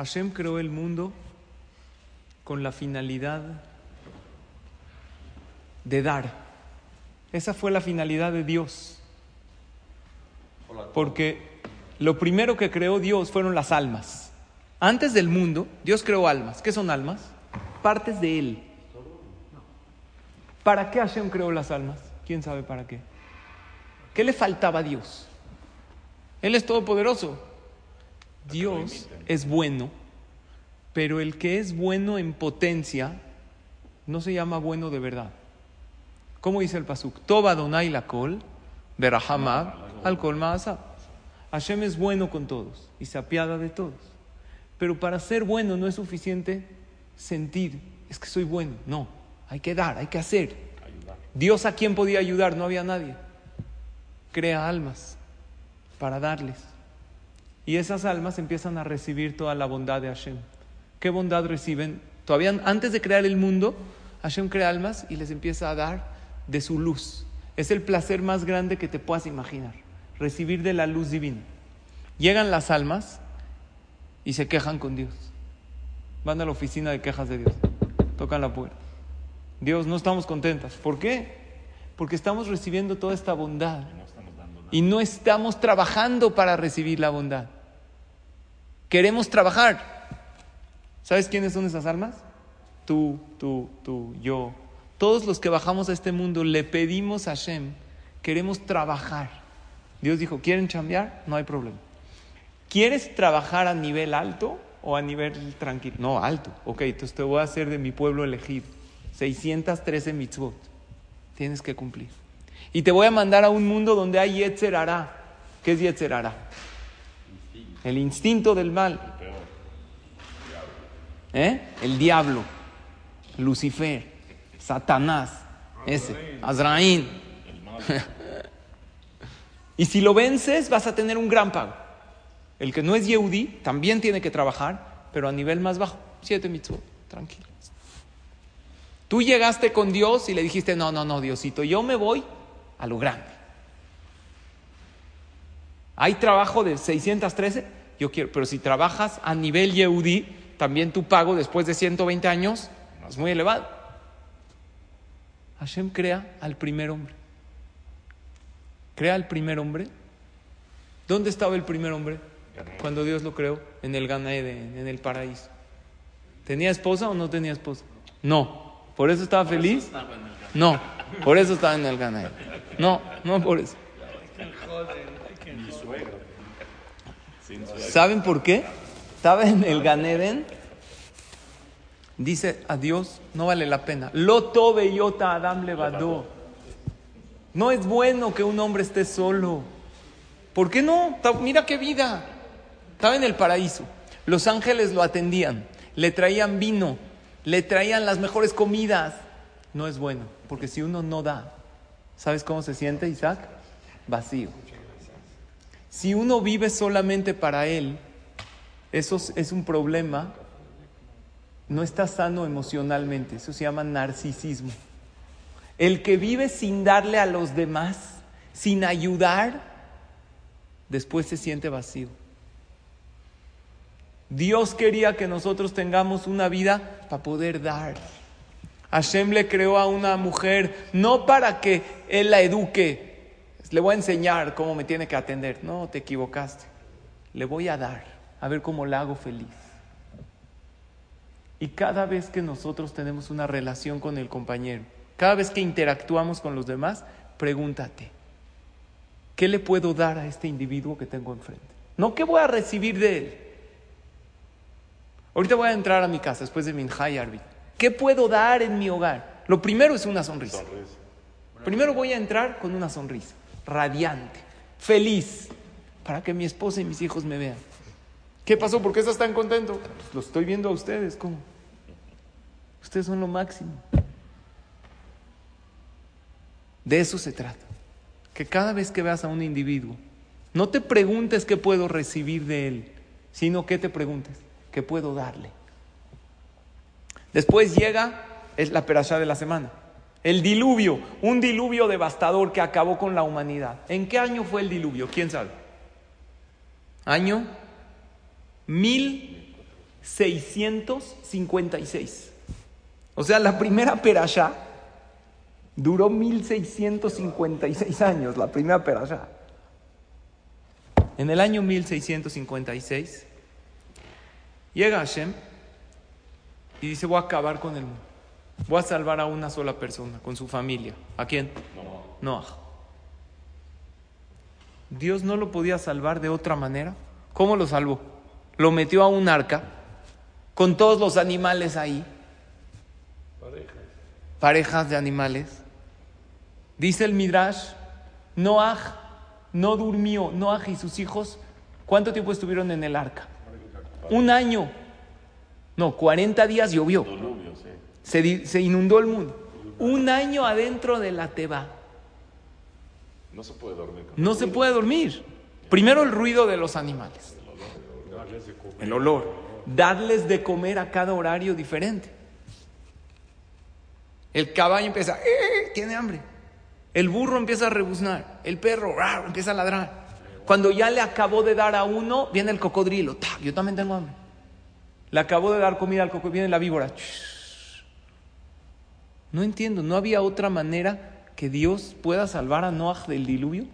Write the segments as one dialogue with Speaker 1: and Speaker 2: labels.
Speaker 1: Hashem creó el mundo con la finalidad de dar. Esa fue la finalidad de Dios. Porque lo primero que creó Dios fueron las almas. Antes del mundo, Dios creó almas. ¿Qué son almas? Partes de Él. ¿Para qué Hashem creó las almas? ¿Quién sabe para qué? ¿Qué le faltaba a Dios? Él es todopoderoso. Dios es bueno, pero el que es bueno en potencia no se llama bueno de verdad. ¿Cómo dice el pasuk? Toba donai la kol, berahamab, al Hashem es bueno con todos y se apiada de todos. Pero para ser bueno no es suficiente sentir, es que soy bueno. No, hay que dar, hay que hacer. Dios a quién podía ayudar, no había nadie. Crea almas para darles. Y esas almas empiezan a recibir toda la bondad de Hashem. ¿Qué bondad reciben? Todavía antes de crear el mundo, Hashem crea almas y les empieza a dar de su luz. Es el placer más grande que te puedas imaginar, recibir de la luz divina. Llegan las almas y se quejan con Dios. Van a la oficina de quejas de Dios, tocan la puerta. Dios, no estamos contentas. ¿Por qué? Porque estamos recibiendo toda esta bondad y no estamos trabajando para recibir la bondad. Queremos trabajar. ¿Sabes quiénes son esas almas? Tú, tú, tú, yo. Todos los que bajamos a este mundo le pedimos a Hashem, queremos trabajar. Dios dijo, ¿quieren cambiar? No hay problema. ¿Quieres trabajar a nivel alto o a nivel tranquilo? No, alto. Ok, entonces te voy a hacer de mi pueblo elegido. 613 mitzvot. Tienes que cumplir. Y te voy a mandar a un mundo donde hay Yetzer ¿Qué es Yetzer El instinto del mal. ¿Eh? El diablo, Lucifer, Satanás, ese, Azraín. y si lo vences, vas a tener un gran pago. El que no es Yehudi también tiene que trabajar, pero a nivel más bajo. Siete mitzvot, tranquilo. Tú llegaste con Dios y le dijiste, no, no, no, Diosito, yo me voy a lo grande. Hay trabajo de 613, yo quiero, pero si trabajas a nivel Yehudi, también tu pago después de 120 años es muy elevado. Hashem crea al primer hombre. Crea al primer hombre. ¿Dónde estaba el primer hombre? Cuando Dios lo creó, en el Ganaede, en el paraíso. ¿Tenía esposa o no tenía esposa? No. ¿Por eso estaba feliz? No. Por eso estaba en el Ganaede. No, no por eso. ¿Saben por qué? Estaba en el Ganeden. Dice a Dios, no vale la pena. Loto beyota Adam levadó. No es bueno que un hombre esté solo. ¿Por qué no? Mira qué vida. Estaba en el paraíso. Los ángeles lo atendían, le traían vino, le traían las mejores comidas. No es bueno, porque si uno no da, ¿Sabes cómo se siente Isaac? Vacío. Si uno vive solamente para él, eso es un problema. No está sano emocionalmente. Eso se llama narcisismo. El que vive sin darle a los demás, sin ayudar, después se siente vacío. Dios quería que nosotros tengamos una vida para poder dar. Hashem le creó a una mujer no para que él la eduque, le voy a enseñar cómo me tiene que atender. No, te equivocaste. Le voy a dar, a ver cómo la hago feliz. Y cada vez que nosotros tenemos una relación con el compañero, cada vez que interactuamos con los demás, pregúntate, ¿qué le puedo dar a este individuo que tengo enfrente? No, ¿qué voy a recibir de él? Ahorita voy a entrar a mi casa después de Minjay Arbit. ¿Qué puedo dar en mi hogar? Lo primero es una sonrisa. Primero voy a entrar con una sonrisa, radiante, feliz, para que mi esposa y mis hijos me vean. ¿Qué pasó? ¿Por qué estás tan contento? Pues lo estoy viendo a ustedes, ¿cómo? Ustedes son lo máximo. De eso se trata. Que cada vez que veas a un individuo, no te preguntes qué puedo recibir de él, sino que te preguntes qué puedo darle. Después llega, es la perashá de la semana, el diluvio, un diluvio devastador que acabó con la humanidad. ¿En qué año fue el diluvio? ¿Quién sabe? Año 1656. O sea, la primera perashá duró 1656 años, la primera perashá. En el año 1656 llega Hashem y dice, voy a acabar con el mundo. Voy a salvar a una sola persona, con su familia. ¿A quién? Noah. Dios no lo podía salvar de otra manera. ¿Cómo lo salvó? Lo metió a un arca con todos los animales ahí. Parejas. Parejas de animales. Dice el Midrash, Noah no durmió. Noah y sus hijos, ¿cuánto tiempo estuvieron en el arca? Un año. No, 40 días llovió. Se, inundó el mundo. Un año adentro de la teba.
Speaker 2: No se puede dormir.
Speaker 1: No se puede dormir. Primero el ruido de los animales. El olor. Darles de comer a cada horario diferente. El caballo empieza, ¡eh! tiene hambre. El burro empieza a rebuznar. El perro empieza a ladrar. Cuando ya le acabó de dar a uno, viene el cocodrilo. Yo también tengo hambre. Le acabó de dar comida al cocodrilo, viene la víbora. No entiendo, ¿no había otra manera que Dios pueda salvar a Noah del diluvio?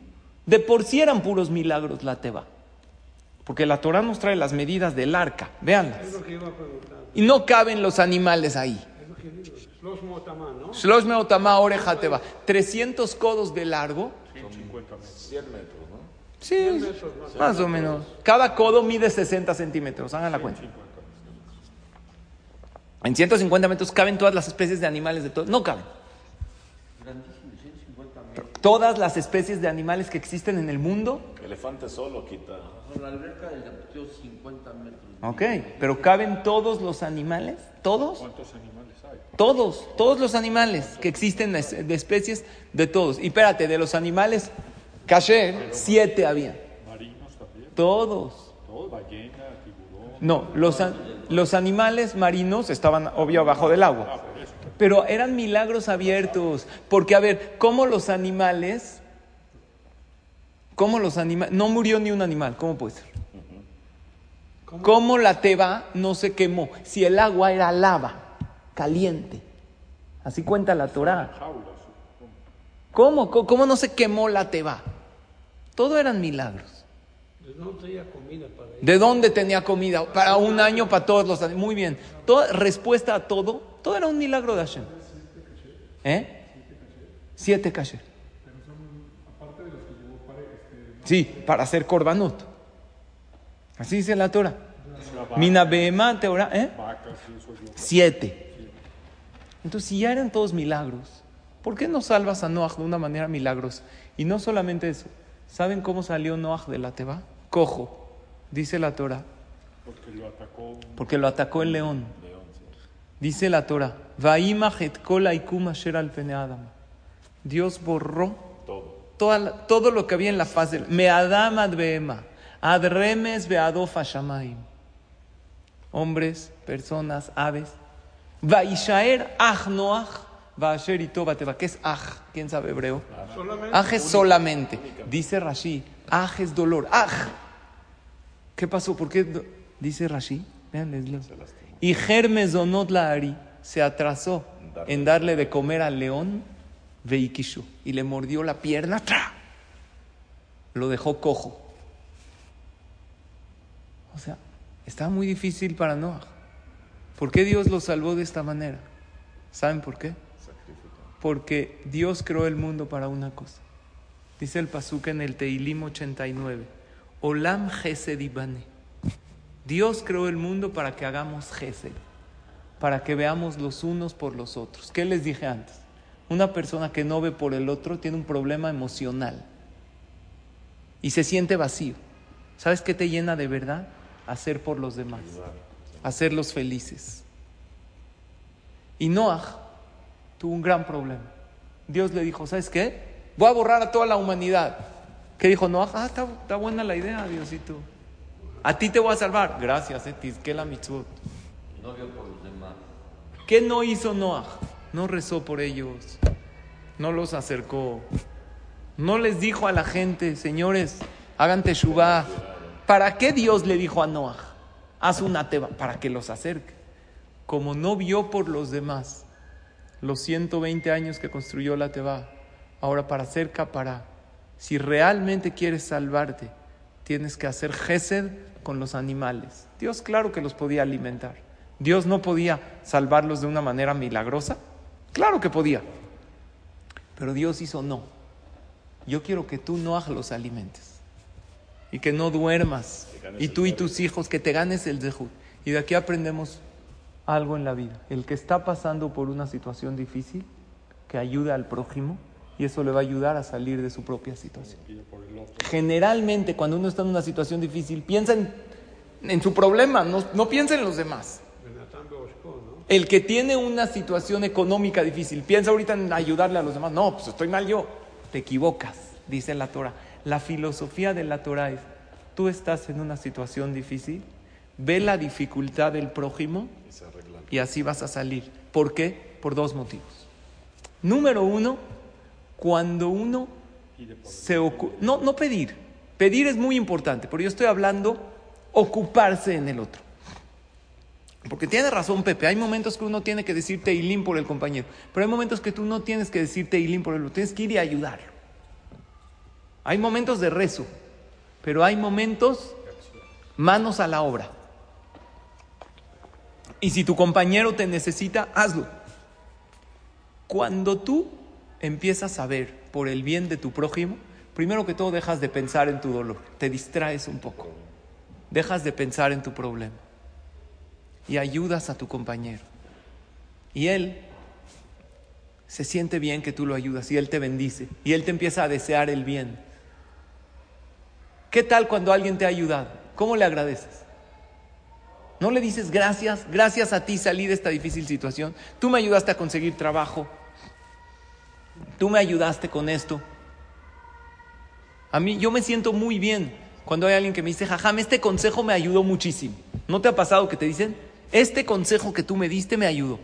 Speaker 1: De por sí eran puros milagros la Teba. Porque la Torah nos trae las medidas del arca, véanlas. Y no caben los animales ahí. Shlosh Meotama, oreja Teba. 300 codos de largo. 100 metros, ¿no? Sí, más o menos. Cada codo mide 60 centímetros, hagan la cuenta. En 150 metros caben todas las especies de animales de todo. No caben. Todas las especies de animales que existen en el mundo.
Speaker 2: Elefante solo quita.
Speaker 3: La alberca del 50 metros.
Speaker 1: Ok, pero caben todos los animales. ¿Todos?
Speaker 2: ¿Cuántos animales hay?
Speaker 1: Todos, todos los animales que existen de especies de todos. Y espérate, de los animales, caché, siete había.
Speaker 2: Marinos también.
Speaker 1: Todos.
Speaker 2: Todos, ballena, tiburón.
Speaker 1: No, los, los animales marinos estaban, obvio, abajo del agua. Pero eran milagros abiertos. Porque, a ver, ¿cómo los animales... ¿Cómo los animales... No murió ni un animal, ¿cómo puede ser? ¿Cómo la teba no se quemó? Si el agua era lava, caliente. Así cuenta la Torah. ¿Cómo? ¿Cómo no se quemó la teba? Todo eran milagros. ¿De dónde tenía comida? Para un año, para todos los años. Muy bien. Toda, respuesta a todo, todo era un milagro de Hashem. ¿Eh? Siete kasher. Sí, para hacer korbanot. Así dice la Torah. Mina behemá, ¿eh? Siete. Entonces, si ya eran todos milagros, ¿por qué no salvas a Noah de una manera milagros? Y no solamente eso. ¿Saben cómo salió Noah de la Teba? Cojo, dice la Torah. Porque lo atacó, el león. Dice la Torah, Dios borró todo. todo lo que había en la faz del Me adam advema, adremes beadofa shamaim. Hombres, personas, aves. Vaishaer ach noach, vaasher y ¿Qué es aj? ¿Quién sabe hebreo? Aj es solamente. Dice Rashi, aj es dolor. Aj ¿Qué pasó? ¿Por qué? Dice Rashi. Vean, Y Hermes Donot Ari se atrasó en darle de comer al león Veikishu y le mordió la pierna. ¡tra! Lo dejó cojo. O sea, estaba muy difícil para Noah. ¿Por qué Dios lo salvó de esta manera? ¿Saben por qué? Porque Dios creó el mundo para una cosa. Dice el Pasuk en el Teilim 89. Olam Gesed Dios creó el mundo para que hagamos Gesed, para que veamos los unos por los otros. ¿Qué les dije antes? Una persona que no ve por el otro tiene un problema emocional y se siente vacío. ¿Sabes qué te llena de verdad? hacer por los demás, hacerlos felices. Y Noah tuvo un gran problema. Dios le dijo, ¿sabes qué? Voy a borrar a toda la humanidad. ¿Qué dijo Noah? Ah, está, está buena la idea, Diosito. A ti te voy a salvar. Gracias, eh, Tizkela mitzvot.
Speaker 3: No vio por los demás.
Speaker 1: ¿Qué no hizo Noah? No rezó por ellos, no los acercó, no les dijo a la gente, señores, hagan teshuvah. ¿Para qué Dios le dijo a Noah? Haz una teba, para que los acerque. Como no vio por los demás los 120 años que construyó la teba, ahora para hacer para si realmente quieres salvarte, tienes que hacer gesed con los animales. Dios claro que los podía alimentar. Dios no podía salvarlos de una manera milagrosa. Claro que podía. Pero Dios hizo no. Yo quiero que tú no los alimentes. Y que no duermas. Y tú y tus hijos, que te ganes el zehut. Y de aquí aprendemos algo en la vida. El que está pasando por una situación difícil, que ayude al prójimo, y eso le va a ayudar a salir de su propia situación. Generalmente, cuando uno está en una situación difícil, piensa en, su problema, no, no piensa en los demás. El que tiene una situación económica difícil, piensa ahorita en ayudarle a los demás. No, pues estoy mal yo. Te equivocas, dice la Torah. La filosofía de la Torah es, tú estás en una situación difícil, ve la dificultad del prójimo y así vas a salir. ¿Por qué? Por dos motivos. Número uno, cuando uno se ocupa, no, no pedir, pedir es muy importante, pero yo estoy hablando ocuparse en el otro. Porque tiene razón Pepe, hay momentos que uno tiene que decir Teilim por el compañero, pero hay momentos que tú no tienes que decir Teilim por el otro, tienes que ir y ayudarlo. Hay momentos de rezo, pero hay momentos manos a la obra. Y si tu compañero te necesita, hazlo. Cuando tú empiezas a ver por el bien de tu prójimo, primero que todo dejas de pensar en tu dolor, te distraes un poco, dejas de pensar en tu problema y ayudas a tu compañero. Y él se siente bien que tú lo ayudas y él te bendice y él te empieza a desear el bien. ¿Qué tal cuando alguien te ha ayudado? ¿Cómo le agradeces? ¿No le dices gracias? Gracias a ti salí de esta difícil situación. Tú me ayudaste a conseguir trabajo. Tú me ayudaste con esto. A mí yo me siento muy bien cuando hay alguien que me dice, jajam, este consejo me ayudó muchísimo. ¿No te ha pasado que te dicen, este consejo que tú me diste me ayudó.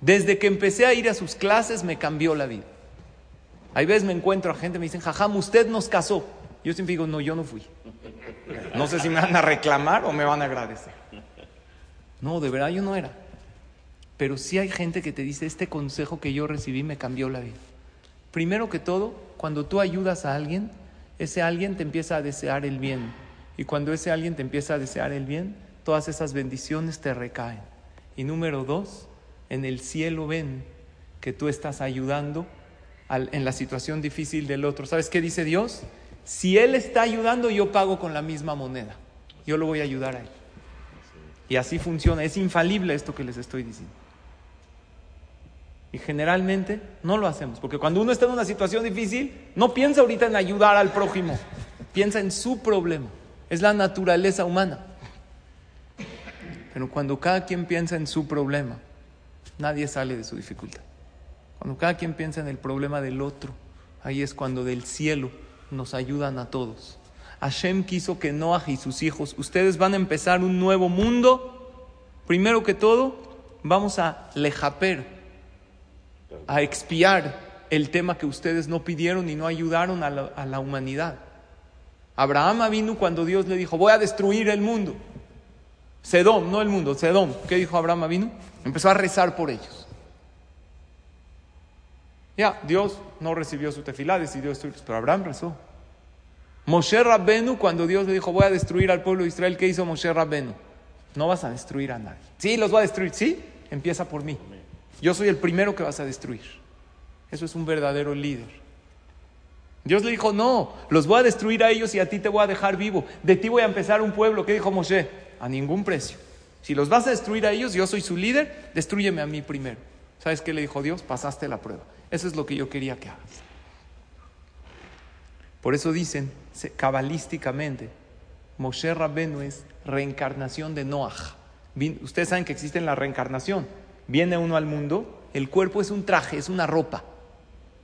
Speaker 1: Desde que empecé a ir a sus clases me cambió la vida. Hay veces me encuentro a gente me dicen, jajam, usted nos casó. Yo siempre digo, no, yo no fui. No sé si me van a reclamar o me van a agradecer. No, de verdad yo no era. Pero sí hay gente que te dice, este consejo que yo recibí me cambió la vida. Primero que todo, cuando tú ayudas a alguien, ese alguien te empieza a desear el bien y cuando ese alguien te empieza a desear el bien, todas esas bendiciones te recaen. Y número dos, en el cielo ven que tú estás ayudando en la situación difícil del otro. ¿Sabes qué dice Dios? Si Él está ayudando, yo pago con la misma moneda. Yo lo voy a ayudar a Él. Y así funciona. Es infalible esto que les estoy diciendo. Y generalmente no lo hacemos, porque cuando uno está en una situación difícil, no piensa ahorita en ayudar al prójimo, piensa en su problema. Es la naturaleza humana. Pero cuando cada quien piensa en su problema, nadie sale de su dificultad. Cuando cada quien piensa en el problema del otro, ahí es cuando del cielo nos ayudan a todos. Hashem quiso que Noah y sus hijos, ustedes van a empezar un nuevo mundo. Primero que todo, vamos a lejaper, a expiar el tema que ustedes no pidieron y no ayudaron a la, a la humanidad. Abraham vino cuando Dios le dijo, voy a destruir el mundo. Sedón, no el mundo, Sedón. ¿Qué dijo Abraham vino? Empezó a rezar por ellos. Ya, Dios no recibió su tefilá, decidió destruirlos, pero Abraham rezó. Moshe Rabbenu, cuando Dios le dijo, voy a destruir al pueblo de Israel, ¿qué hizo Moshe Rabbenu? No vas a destruir a nadie. Sí, los voy a destruir, sí, empieza por mí. Yo soy el primero que vas a destruir. Eso es un verdadero líder. Dios le dijo, no, los voy a destruir a ellos y a ti te voy a dejar vivo. De ti voy a empezar un pueblo. ¿Qué dijo Moshe? A ningún precio. Si los vas a destruir a ellos, yo soy su líder, destruyeme a mí primero. ¿Sabes qué le dijo Dios? Pasaste la prueba. Eso es lo que yo quería que hagas. Por eso dicen, cabalísticamente, Moshe Rabbenu es reencarnación de Noah. Ustedes saben que existe la reencarnación. Viene uno al mundo, el cuerpo es un traje, es una ropa.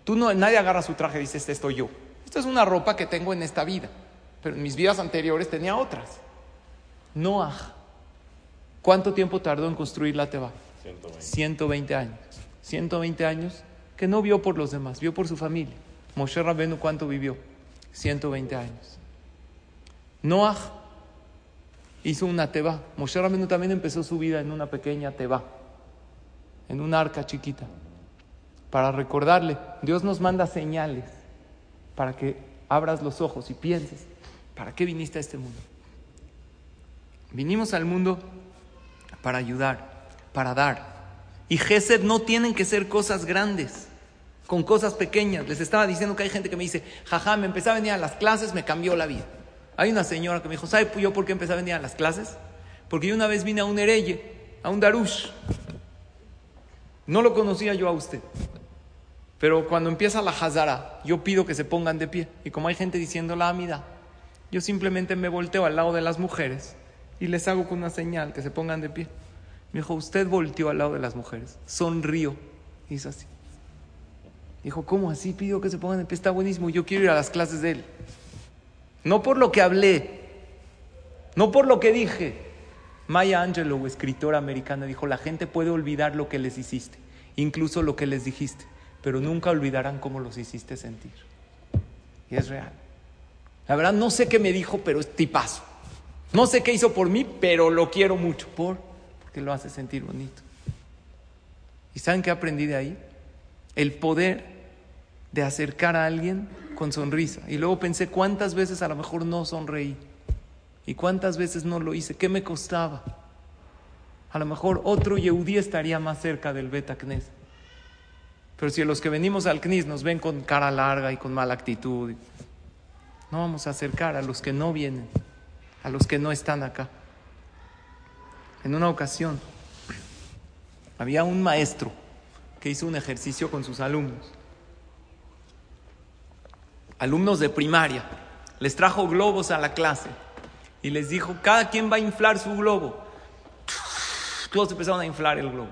Speaker 1: Tú no, nadie agarra su traje y dice, este estoy yo. Esta es una ropa que tengo en esta vida. Pero en mis vidas anteriores tenía otras. Noah. ¿Cuánto tiempo tardó en construir la Teba? 120 años. 120 años que no vio por los demás, vio por su familia. Moshe Rabenu, ¿cuánto vivió? 120 años. Noah hizo una teba. Moshe Rabenu también empezó su vida en una pequeña teba, en una arca chiquita, para recordarle. Dios nos manda señales para que abras los ojos y pienses, ¿para qué viniste a este mundo? Vinimos al mundo para ayudar, para dar. Y Gesed no tienen que ser cosas grandes, con cosas pequeñas. Les estaba diciendo que hay gente que me dice, jaja, me empecé a venir a las clases, me cambió la vida. Hay una señora que me dijo, ¿sabe yo por qué empecé a venir a las clases? Porque yo una vez vine a un hereye, a un darush. No lo conocía yo a usted. Pero cuando empieza la hazara, yo pido que se pongan de pie. Y como hay gente diciendo la amida, yo simplemente me volteo al lado de las mujeres y les hago con una señal que se pongan de pie. Me dijo, usted volteó al lado de las mujeres. Sonrío. Hizo así. Dijo, ¿cómo así? Pido que se pongan de pie. Está buenísimo. Yo quiero ir a las clases de él. No por lo que hablé. No por lo que dije. Maya Angelou, escritora americana, dijo, la gente puede olvidar lo que les hiciste, incluso lo que les dijiste, pero nunca olvidarán cómo los hiciste sentir. Y es real. La verdad, no sé qué me dijo, pero es tipazo. No sé qué hizo por mí, pero lo quiero mucho. ¿Por? Porque lo hace sentir bonito. ¿Y saben qué aprendí de ahí? El poder de acercar a alguien con sonrisa. Y luego pensé cuántas veces a lo mejor no sonreí. ¿Y cuántas veces no lo hice? ¿Qué me costaba? A lo mejor otro Yehudí estaría más cerca del Beta Knes. Pero si los que venimos al Knis nos ven con cara larga y con mala actitud, no vamos a acercar a los que no vienen, a los que no están acá. En una ocasión había un maestro que hizo un ejercicio con sus alumnos. Alumnos de primaria. Les trajo globos a la clase y les dijo, cada quien va a inflar su globo. Todos empezaron a inflar el globo.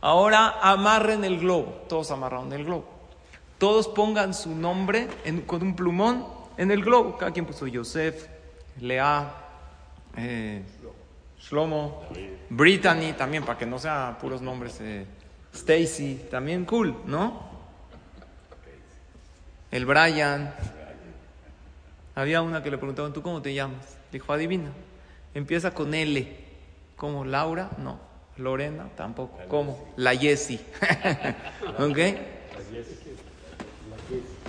Speaker 1: Ahora amarren el globo. Todos amarraron el globo. Todos pongan su nombre con un plumón en el globo. Cada quien puso Yosef, Lea, eh, Shlomo, Brittany, también para que no sean puros nombres. eh, Stacy, también cool, ¿no? El Brian. Había una que le preguntaban, ¿tú cómo te llamas? Dijo, adivina. Empieza con L. ¿Cómo? ¿Laura? No. ¿Lorena? Tampoco. ¿Cómo? La Jessie. ¿Ok?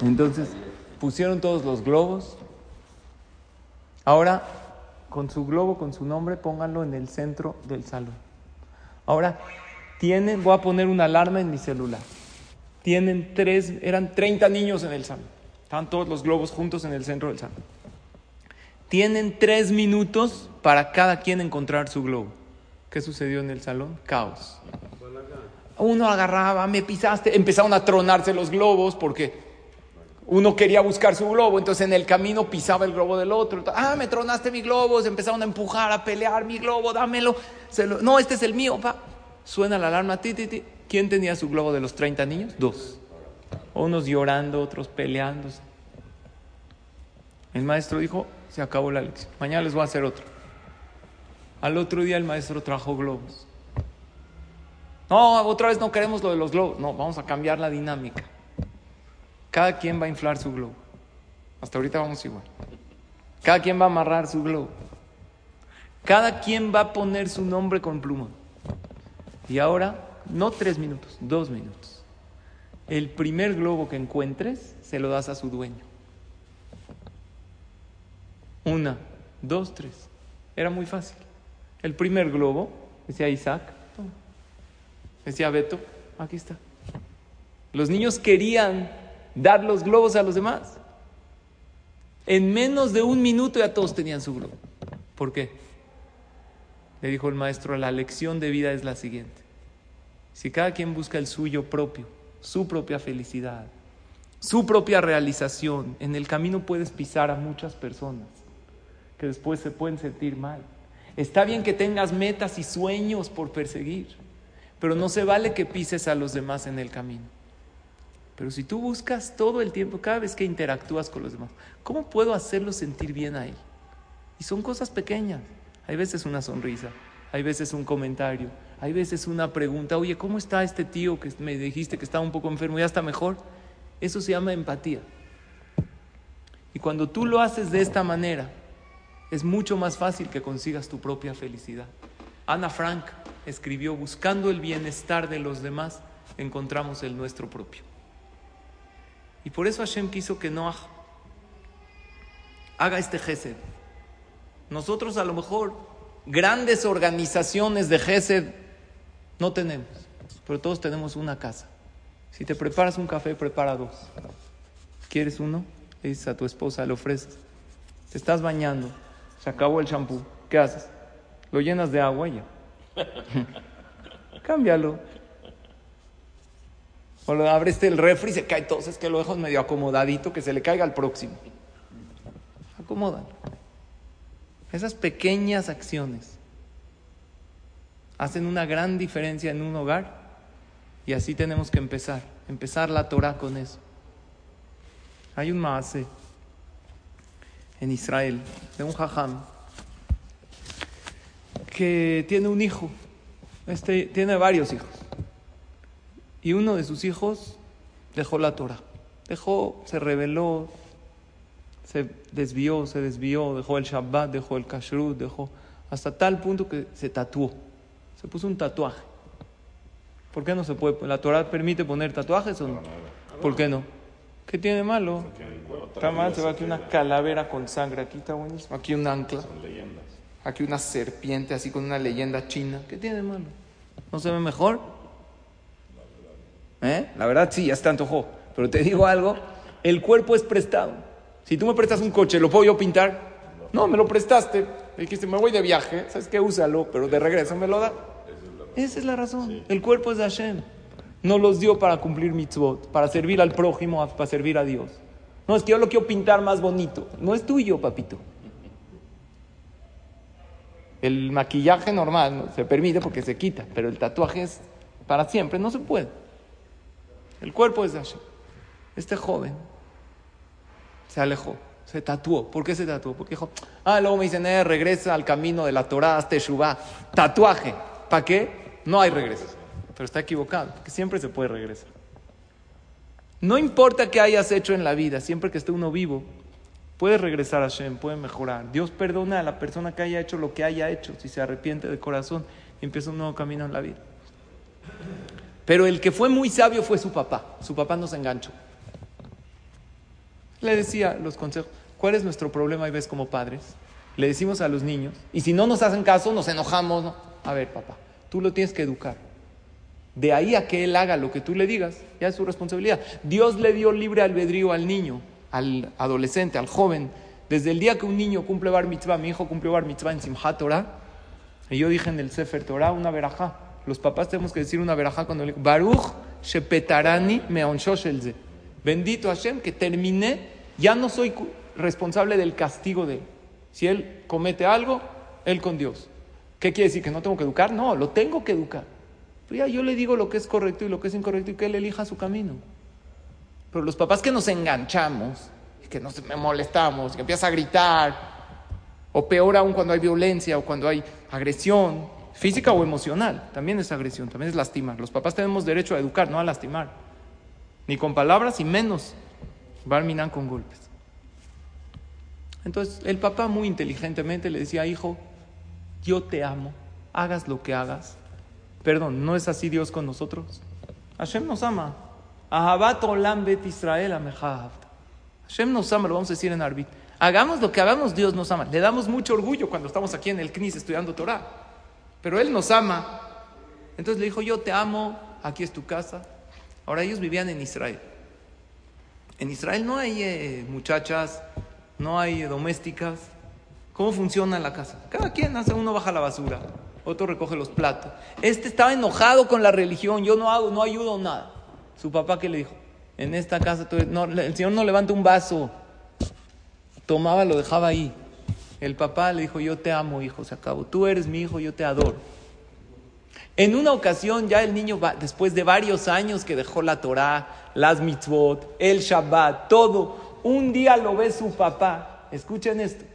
Speaker 1: Entonces, pusieron todos los globos. Ahora, con su globo, con su nombre, pónganlo en el centro del salón. Ahora, tienen, voy a poner una alarma en mi celular. Tienen tres, eran 30 niños en el salón. Estaban todos los globos juntos en el centro del salón. Tienen tres minutos para cada quien encontrar su globo. ¿Qué sucedió en el salón? Caos. Uno agarraba, me pisaste, empezaron a tronarse los globos porque uno quería buscar su globo, entonces en el camino pisaba el globo del otro. Ah, me tronaste mi globo, se empezaron a empujar, a pelear, mi globo, dámelo. Lo- no, este es el mío, pa. Suena la alarma, ti. ¿Quién tenía su globo de los 30 niños? Dos. Unos llorando, otros peleándose. El maestro dijo, se acabó la lección. Mañana les voy a hacer otro. Al otro día el maestro trajo globos. No, otra vez no queremos lo de los globos. No, vamos a cambiar la dinámica. Cada quien va a inflar su globo. Hasta ahorita vamos igual. Cada quien va a amarrar su globo. Cada quien va a poner su nombre con pluma. Y ahora, no tres minutos, dos minutos. El primer globo que encuentres, se lo das a su dueño. Una, dos, tres. Era muy fácil. El primer globo, decía Isaac, decía Beto, aquí está. Los niños querían dar los globos a los demás. En menos de un minuto ya todos tenían su globo. ¿Por qué? Le dijo el maestro, la lección de vida es la siguiente. Si cada quien busca el suyo propio, su propia felicidad, su propia realización. En el camino puedes pisar a muchas personas que después se pueden sentir mal. Está bien que tengas metas y sueños por perseguir, pero no se vale que pises a los demás en el camino. Pero si tú buscas todo el tiempo, cada vez que interactúas con los demás, ¿cómo puedo hacerlos sentir bien ahí? Y son cosas pequeñas. Hay veces una sonrisa, hay veces un comentario, hay veces una pregunta, oye, ¿cómo está este tío que me dijiste que estaba un poco enfermo? ¿Ya está mejor? Eso se llama empatía. Y cuando tú lo haces de esta manera, es mucho más fácil que consigas tu propia felicidad. Ana Frank escribió, buscando el bienestar de los demás, encontramos el nuestro propio. Y por eso Hashem quiso que Noah haga este gesed. Nosotros a lo mejor grandes organizaciones de gesed no tenemos, pero todos tenemos una casa. Si te preparas un café, prepara dos. ¿Quieres uno? Le dices a tu esposa, le ofreces. Te estás bañando, se acabó el champú. ¿Qué haces? Lo llenas de agua y ya. Cámbialo. O lo abres el refri y se cae todo. Es que lo dejas medio acomodadito, que se le caiga al próximo. Acomódalo. Esas pequeñas acciones hacen una gran diferencia en un hogar y así tenemos que empezar, empezar la Torah con eso. Hay un maase en Israel de un jajam que tiene un hijo, este tiene varios hijos y uno de sus hijos dejó la Torah, dejó, se rebeló, se desvió, se desvió, dejó el Shabbat, dejó el Kashrut, dejó hasta tal punto que se tatuó, se puso un tatuaje. ¿Por qué no se puede? ¿La Torah permite poner tatuajes o no? ¿Por qué no? ¿Qué tiene malo? Está mal, se va aquí una calavera con sangre, aquí está buenísimo, aquí un ancla, aquí una serpiente así con una leyenda china. ¿Qué tiene malo? ¿No se ve mejor? ¿Eh? La verdad sí, ya se te antojó. Pero te digo algo, el cuerpo es prestado. Si tú me prestas un coche, ¿lo puedo yo pintar? No, me lo prestaste. Me dijiste, me voy de viaje, ¿sabes qué? Úsalo, pero de regreso me lo da. Esa es la razón. El cuerpo es de Hashem. No los dio para cumplir mitzvot, para servir al prójimo, para servir a Dios. No, es que yo lo quiero pintar más bonito. No es tuyo, papito. El maquillaje normal se permite porque se quita, pero el tatuaje es para siempre, no se puede. El cuerpo es de. Este joven se alejó, se tatuó. ¿Por qué se tatuó? Porque dijo, ah, luego me dicen, eh, regresa al camino de la Torah, hasta Shubá. Tatuaje. ¿Para qué? No hay regreso. Pero está equivocado, porque siempre se puede regresar. No importa qué hayas hecho en la vida, siempre que esté uno vivo, puedes regresar a Hashem, puede mejorar. Dios perdona a la persona que haya hecho lo que haya hecho, si se arrepiente de corazón y empieza un nuevo camino en la vida. Pero el que fue muy sabio fue su papá. Su papá nos enganchó. Le decía los consejos, ¿cuál es nuestro problema y ves como padres? Le decimos a los niños, y si no nos hacen caso, nos enojamos. A ver, papá, tú lo tienes que educar. De ahí a que él haga lo que tú le digas, ya es su responsabilidad. Dios le dio libre albedrío al niño, al adolescente, al joven. Desde el día que un niño cumple bar mitzvah, mi hijo cumplió bar mitzvah en Simchat Torah, y yo dije en el Sefer Torah una verajá. Los papás tenemos que decir una verajá cuando le Baruch shepetarani meonshoshelze. Bendito Hashem que terminé, ya no soy responsable del castigo de él. Si él comete algo, él con Dios. ¿Qué quiere decir? ¿Que no tengo que educar? No, lo tengo que educar. Ya yo le digo lo que es correcto y lo que es incorrecto y que él elija su camino. Pero los papás que nos enganchamos, y que nos molestamos, que empieza a gritar, o peor aún cuando hay violencia o cuando hay agresión, física o emocional, también es agresión, también es lastimar. Los papás tenemos derecho a educar, no a lastimar. Ni con palabras y menos barminan con golpes. Entonces el papá muy inteligentemente le decía, hijo, yo te amo, hagas lo que hagas. Perdón, ¿no es así Dios con nosotros? Hashem nos ama. Ahabat olam bet Israel Hashem nos ama, lo vamos a decir en Arbit. Hagamos lo que hagamos, Dios nos ama. Le damos mucho orgullo cuando estamos aquí en el CNIS estudiando Torah. Pero Él nos ama. Entonces le dijo, yo te amo, aquí es tu casa. Ahora ellos vivían en Israel. En Israel no hay eh, muchachas, no hay domésticas. ¿Cómo funciona la casa? Cada quien hace, uno baja la basura, otro recoge los platos. Este estaba enojado con la religión, yo no hago, no ayudo nada. Su papá, ¿qué le dijo? En esta casa, tú- no, el señor no levanta un vaso. Tomaba, lo dejaba ahí. El papá le dijo, yo te amo, hijo, se acabó. Tú eres mi hijo, yo te adoro. En una ocasión, ya el niño, después de varios años que dejó la Torah, las mitzvot, el Shabbat, todo, un día lo ve su papá. Escuchen esto.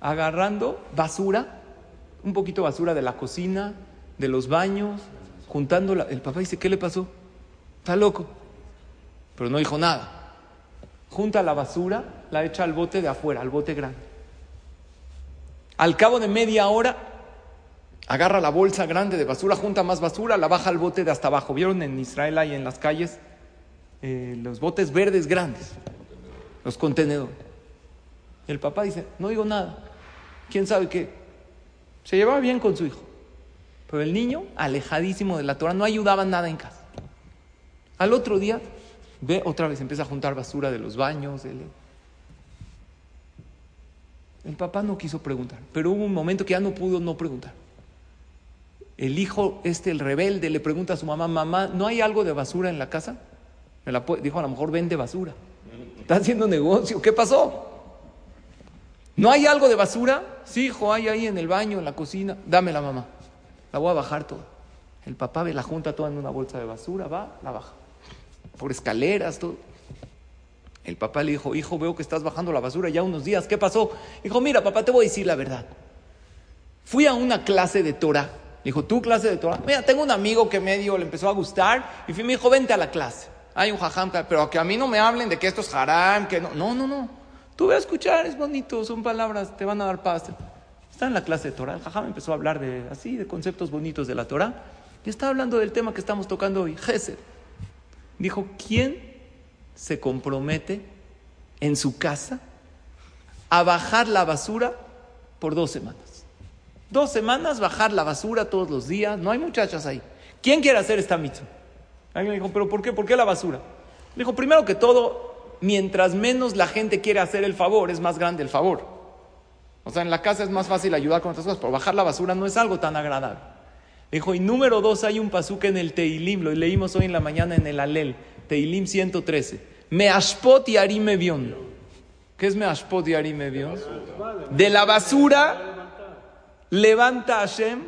Speaker 1: Agarrando basura, un poquito de basura de la cocina, de los baños, juntando. el papá dice, ¿qué le pasó? Está loco. Pero no dijo nada. Junta la basura, la echa al bote de afuera, al bote grande. Al cabo de media hora, agarra la bolsa grande de basura, junta más basura, la baja al bote de hasta abajo. ¿Vieron en Israel ahí en las calles eh, los botes verdes grandes? Los contenedores. El papá dice, no digo nada. ¿Quién sabe qué? Se llevaba bien con su hijo. Pero el niño, alejadísimo de la Torah, no ayudaba nada en casa. Al otro día, ve otra vez, empieza a juntar basura de los baños. del- El papá no quiso preguntar, pero hubo un momento que ya no pudo no preguntar. El hijo, este, el rebelde, le pregunta a su mamá, mamá, ¿no hay algo de basura en la casa? Dijo, a lo mejor vende basura. Está haciendo negocio, ¿qué pasó? ¿No hay algo de basura? Sí, hijo, hay ahí en el baño, en la cocina. Dámela, mamá. La voy a bajar toda. El papá ve la junta toda en una bolsa de basura, va, la baja. Por escaleras, todo. El papá le dijo, hijo, veo que estás bajando la basura ya unos días. ¿Qué pasó? Dijo, mira, papá, te voy a decir la verdad. Fui a una clase de Torah. Dijo, ¿tú clase de Torah? Mira, tengo un amigo que medio le empezó a gustar y fui, me dijo, vente a la clase. Hay un jajam, pero que a mí no me hablen de que esto es haram, que no. No, no, no. Tú ve a escuchar, es bonito, son palabras, te van a dar paz. Está en la clase de Torah. El jajam empezó a hablar de así, de conceptos bonitos de la Torah. Y está hablando del tema que estamos tocando hoy, Gesed. Dijo, ¿quién se compromete en su casa a bajar la basura por dos semanas? Dos semanas bajar la basura todos los días. No hay muchachas ahí. ¿Quién quiere hacer esta mitzvah? Alguien dijo, ¿pero por qué? ¿Por qué la basura? Le dijo, primero que todo, mientras menos la gente quiere hacer el favor, es más grande el favor. O sea, en la casa es más fácil ayudar con otras cosas, pero bajar la basura no es algo tan agradable. Dijo, y número dos, hay un pasuk en el Teilim, lo leímos hoy en la mañana en el Alel, Teilim 113. Me ashpot y arime bion. ¿Qué es me ashpot y arime bion? De la basura levanta Hashem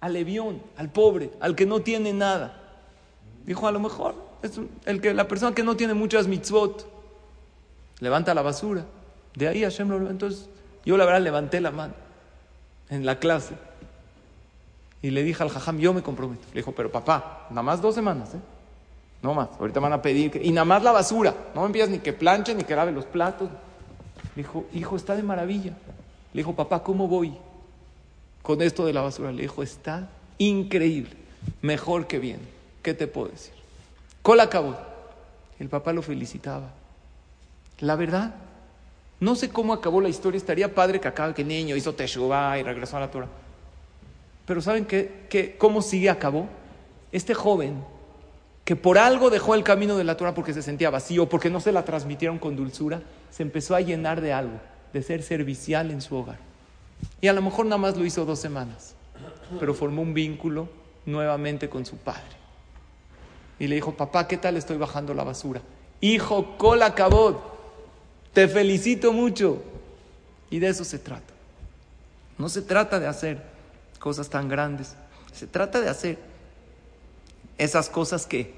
Speaker 1: al Evión, al pobre, al que no tiene nada. Dijo, a lo mejor, es el que, la persona que no tiene muchas mitzvot, levanta la basura. De ahí Hashem lo. Entonces, yo la verdad levanté la mano en la clase. Y le dije al jajam, yo me comprometo. Le dijo, pero papá, nada más dos semanas, ¿eh? No más. Ahorita van a pedir. que- Y nada más la basura. No me envías ni que planche ni que lave los platos. Le dijo, hijo, está de maravilla. Le dijo, papá, ¿cómo voy con esto de la basura? Le dijo, está increíble. Mejor que bien. ¿Qué te puedo decir? Cola acabó. El papá lo felicitaba. La verdad, no sé cómo acabó la historia. Estaría padre que acabe que niño hizo Teshuvah y regresó a la Torah. Pero ¿saben qué, qué, cómo sigue acabó? Este joven que por algo dejó el camino de la Torah porque se sentía vacío, porque no se la transmitieron con dulzura, se empezó a llenar de algo, de ser servicial en su hogar. Y a lo mejor nada más lo hizo dos semanas, pero formó un vínculo nuevamente con su padre. Y le dijo, papá, ¿qué tal estoy bajando la basura? Hijo, cola cabot, te felicito mucho. Y de eso se trata. No se trata de hacer cosas tan grandes, se trata de hacer esas cosas que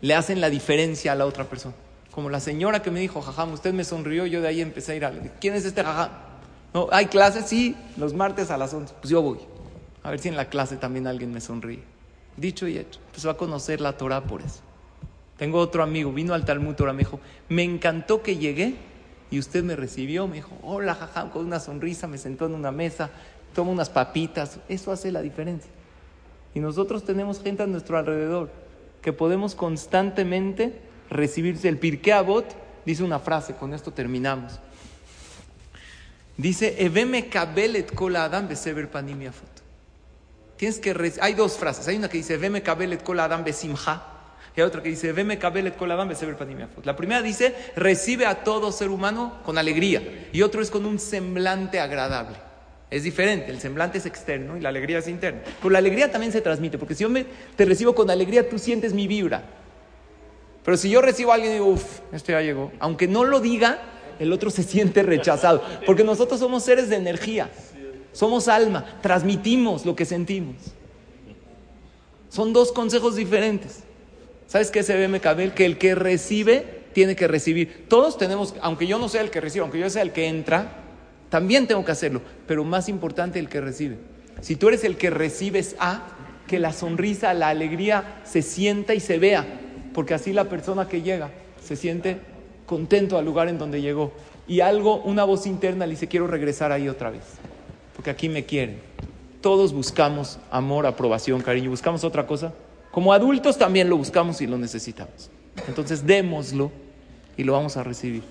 Speaker 1: le hacen la diferencia a la otra persona. Como la señora que me dijo, jajam, usted me sonrió, yo de ahí empecé a ir a... ¿Quién es este jajam? No, hay clases, sí, los martes a las 11. Pues yo voy. A ver si en la clase también alguien me sonríe. Dicho y hecho. Empezó a conocer la Torah por eso. Tengo otro amigo, vino al Talmud Torah, me dijo, me encantó que llegué y usted me recibió, me dijo, hola, jajam, con una sonrisa, me sentó en una mesa, toma unas papitas. Eso hace la diferencia. Y nosotros tenemos gente a nuestro alrededor que podemos constantemente recibirse. El Pirkei Avot dice una frase, con esto terminamos. Dice, Eveme kabelet kol adam beseber panim yafot. Tienes que hay dos frases, hay una que dice Eveme kabelet kol adam besimha y hay otra que dice Eveme kabelet kol adam. La primera dice, recibe a todo ser humano con alegría y otro es con un semblante agradable. Es diferente, el semblante es externo y la alegría es interna. Pero la alegría también se transmite, porque si yo me, te recibo con alegría, tú sientes mi vibra. Pero si yo recibo a alguien y digo, uff, este ya llegó, aunque no lo diga, el otro se siente rechazado. Porque nosotros somos seres de energía, somos alma, transmitimos lo que sentimos. Son dos consejos diferentes. ¿Sabes qué se ve, Mecabel? Que el que recibe tiene que recibir. Todos tenemos, aunque yo no sea el que recibe, aunque yo sea el que entra, también tengo que hacerlo. Pero más importante el que recibe. Si tú eres el que recibes A, que la sonrisa, la alegría se sienta y se vea. Porque así la persona que llega se siente contento al lugar en donde llegó. Y algo, una voz interna le dice, quiero regresar ahí otra vez. Porque aquí me quieren. Todos buscamos amor, aprobación, cariño. ¿Buscamos otra cosa? Como adultos también lo buscamos y lo necesitamos. Entonces démoslo y lo vamos a recibir.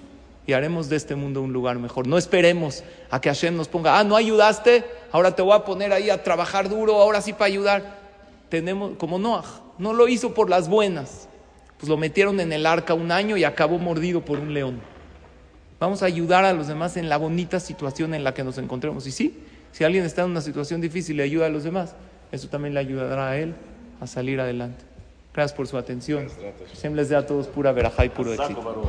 Speaker 1: Y haremos de este mundo un lugar mejor. No esperemos a que Hashem nos ponga, ah, no ayudaste, ahora te voy a poner ahí a trabajar duro, ahora sí para ayudar. Tenemos, como Noah, no lo hizo por las buenas. Pues lo metieron en el arca un año y acabó mordido por un león. Vamos a ayudar a los demás en la bonita situación en la que nos encontremos. Y sí, si alguien está en una situación difícil y ayuda a los demás, eso también le ayudará a él a salir adelante. Gracias por su atención. Siempre les dé a todos pura verajá y puro éxito.